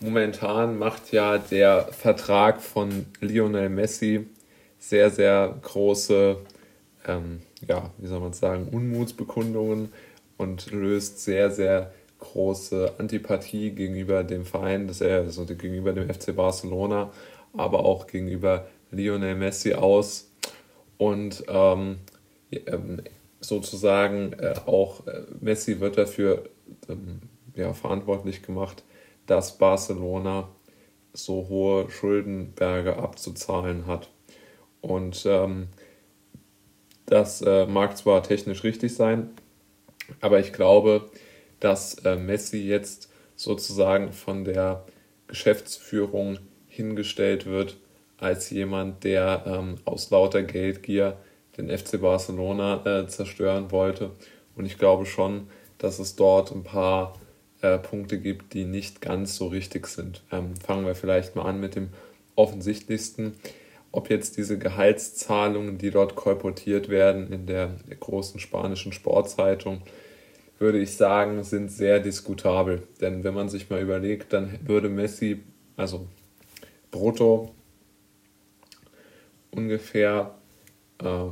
momentan macht ja der Vertrag von Lionel Messi sehr, sehr große, ähm, ja, wie soll man sagen, Unmutsbekundungen und löst sehr, sehr große Antipathie gegenüber dem Verein, das er, also gegenüber dem FC Barcelona, aber auch gegenüber Lionel Messi aus. Und ähm, ähm sozusagen äh, auch äh, Messi wird dafür ähm, ja, verantwortlich gemacht, dass Barcelona so hohe Schuldenberge abzuzahlen hat. Und ähm, das äh, mag zwar technisch richtig sein, aber ich glaube, dass äh, Messi jetzt sozusagen von der Geschäftsführung hingestellt wird als jemand, der ähm, aus lauter Geldgier den FC Barcelona äh, zerstören wollte. Und ich glaube schon, dass es dort ein paar äh, Punkte gibt, die nicht ganz so richtig sind. Ähm, fangen wir vielleicht mal an mit dem offensichtlichsten. Ob jetzt diese Gehaltszahlungen, die dort kolportiert werden in der großen spanischen Sportzeitung, würde ich sagen, sind sehr diskutabel. Denn wenn man sich mal überlegt, dann würde Messi, also brutto, ungefähr äh,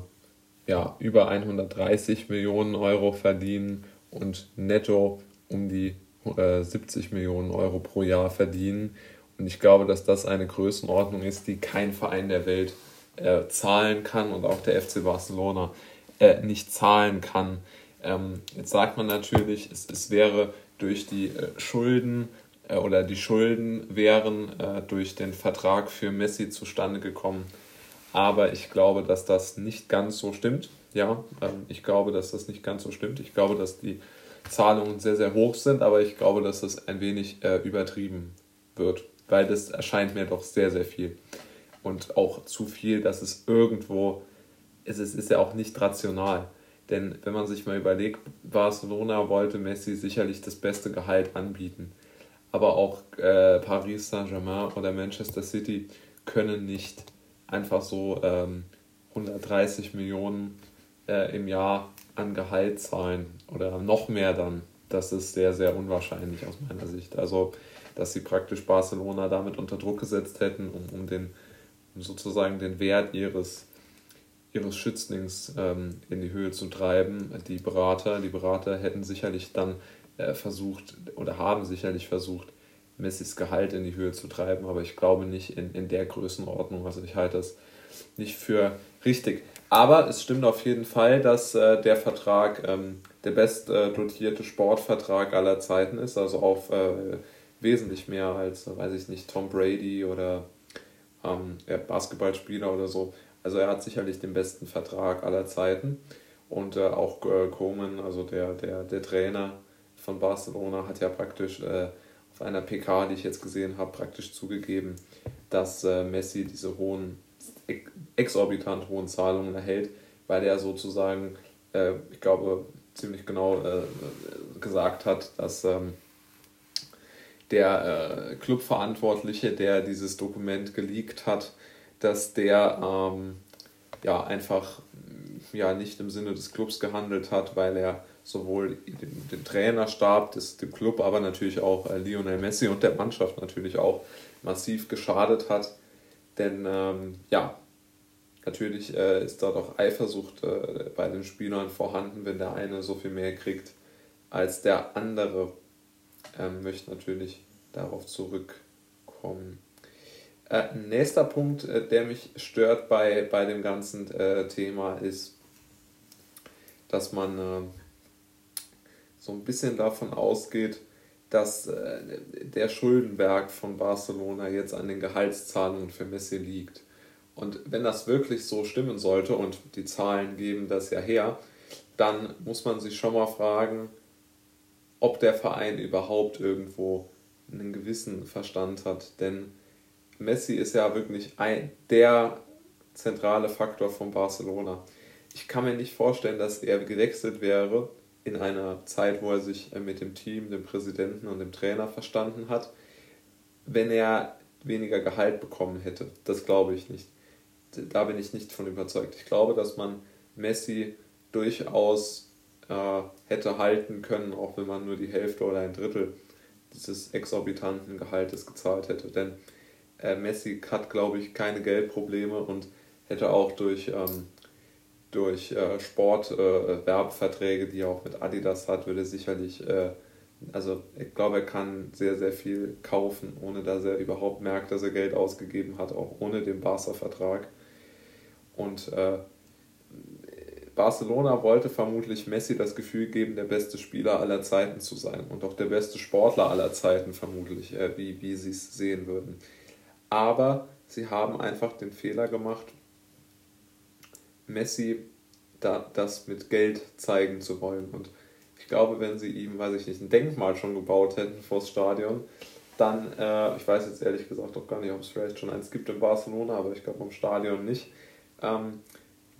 ja, über 130 Millionen Euro verdienen und netto um die äh, 70 Millionen Euro pro Jahr verdienen. Und ich glaube, dass das eine Größenordnung ist, die kein Verein der Welt äh, zahlen kann und auch der FC Barcelona äh, nicht zahlen kann. Ähm, jetzt sagt man natürlich, es, es wäre durch die äh, Schulden äh, oder die Schulden wären äh, durch den Vertrag für Messi zustande gekommen. Aber ich glaube, dass das nicht ganz so stimmt. Ja, ähm, ich glaube, dass das nicht ganz so stimmt. Ich glaube, dass die Zahlungen sehr, sehr hoch sind, aber ich glaube, dass das ein wenig äh, übertrieben wird, weil das erscheint mir doch sehr, sehr viel. Und auch zu viel, dass es irgendwo, es ist, ist ja auch nicht rational. Denn wenn man sich mal überlegt, Barcelona wollte Messi sicherlich das beste Gehalt anbieten. Aber auch äh, Paris Saint-Germain oder Manchester City können nicht einfach so ähm, 130 Millionen äh, im Jahr an Gehalt zahlen oder noch mehr dann, das ist sehr, sehr unwahrscheinlich aus meiner Sicht. Also, dass sie praktisch Barcelona damit unter Druck gesetzt hätten, um, um den um sozusagen den Wert ihres, ihres Schützlings ähm, in die Höhe zu treiben. Die Berater, die Berater hätten sicherlich dann äh, versucht oder haben sicherlich versucht, Messis Gehalt in die Höhe zu treiben, aber ich glaube nicht in, in der Größenordnung. Also ich halte das nicht für richtig. Aber es stimmt auf jeden Fall, dass äh, der Vertrag ähm, der best äh, Sportvertrag aller Zeiten ist, also auf äh, wesentlich mehr als, weiß ich nicht, Tom Brady oder ähm, Basketballspieler oder so. Also er hat sicherlich den besten Vertrag aller Zeiten. Und äh, auch äh, Koeman, also der, der, der Trainer von Barcelona, hat ja praktisch äh, auf einer PK, die ich jetzt gesehen habe, praktisch zugegeben, dass äh, Messi diese hohen exorbitant hohen Zahlungen erhält, weil er sozusagen, äh, ich glaube, ziemlich genau äh, gesagt hat, dass ähm, der äh, Clubverantwortliche, der dieses Dokument geleakt hat, dass der ähm, ja einfach ja nicht im Sinne des Clubs gehandelt hat, weil er sowohl den, den Trainerstab des dem Club, aber natürlich auch äh, Lionel Messi und der Mannschaft natürlich auch massiv geschadet hat. Denn ähm, ja, Natürlich äh, ist da doch Eifersucht äh, bei den Spielern vorhanden, wenn der eine so viel mehr kriegt als der andere. Ähm, möchte natürlich darauf zurückkommen. Äh, nächster Punkt, äh, der mich stört bei, bei dem ganzen äh, Thema, ist, dass man äh, so ein bisschen davon ausgeht, dass der Schuldenberg von Barcelona jetzt an den Gehaltszahlungen für Messi liegt. Und wenn das wirklich so stimmen sollte und die Zahlen geben das ja her, dann muss man sich schon mal fragen, ob der Verein überhaupt irgendwo einen gewissen Verstand hat. Denn Messi ist ja wirklich ein, der zentrale Faktor von Barcelona. Ich kann mir nicht vorstellen, dass er gewechselt wäre in einer Zeit, wo er sich mit dem Team, dem Präsidenten und dem Trainer verstanden hat, wenn er weniger Gehalt bekommen hätte. Das glaube ich nicht da bin ich nicht von überzeugt. Ich glaube, dass man Messi durchaus äh, hätte halten können, auch wenn man nur die Hälfte oder ein Drittel dieses exorbitanten Gehaltes gezahlt hätte. Denn äh, Messi hat, glaube ich, keine Geldprobleme und hätte auch durch, ähm, durch äh, Sportwerbverträge, äh, die er auch mit Adidas hat, würde sicherlich, äh, also ich glaube, er kann sehr, sehr viel kaufen, ohne dass er überhaupt merkt, dass er Geld ausgegeben hat, auch ohne den Barca-Vertrag. Und äh, Barcelona wollte vermutlich Messi das Gefühl geben, der beste Spieler aller Zeiten zu sein und auch der beste Sportler aller Zeiten vermutlich, äh, wie, wie sie es sehen würden. Aber sie haben einfach den Fehler gemacht, Messi da, das mit Geld zeigen zu wollen. Und ich glaube, wenn sie ihm, weiß ich nicht, ein Denkmal schon gebaut hätten vors Stadion, dann, äh, ich weiß jetzt ehrlich gesagt auch gar nicht, ob es vielleicht schon eins gibt in Barcelona, aber ich glaube im Stadion nicht, ähm,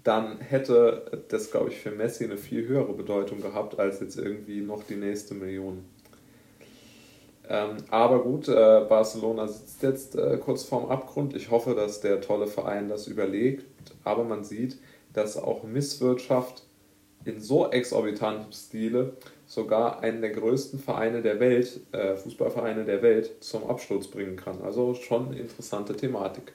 dann hätte das, glaube ich, für Messi eine viel höhere Bedeutung gehabt, als jetzt irgendwie noch die nächste Million. Ähm, aber gut, äh, Barcelona sitzt jetzt äh, kurz vorm Abgrund. Ich hoffe, dass der tolle Verein das überlegt. Aber man sieht, dass auch Misswirtschaft in so exorbiitantem Stile sogar einen der größten Vereine der Welt, äh, Fußballvereine der Welt, zum Absturz bringen kann. Also schon interessante Thematik.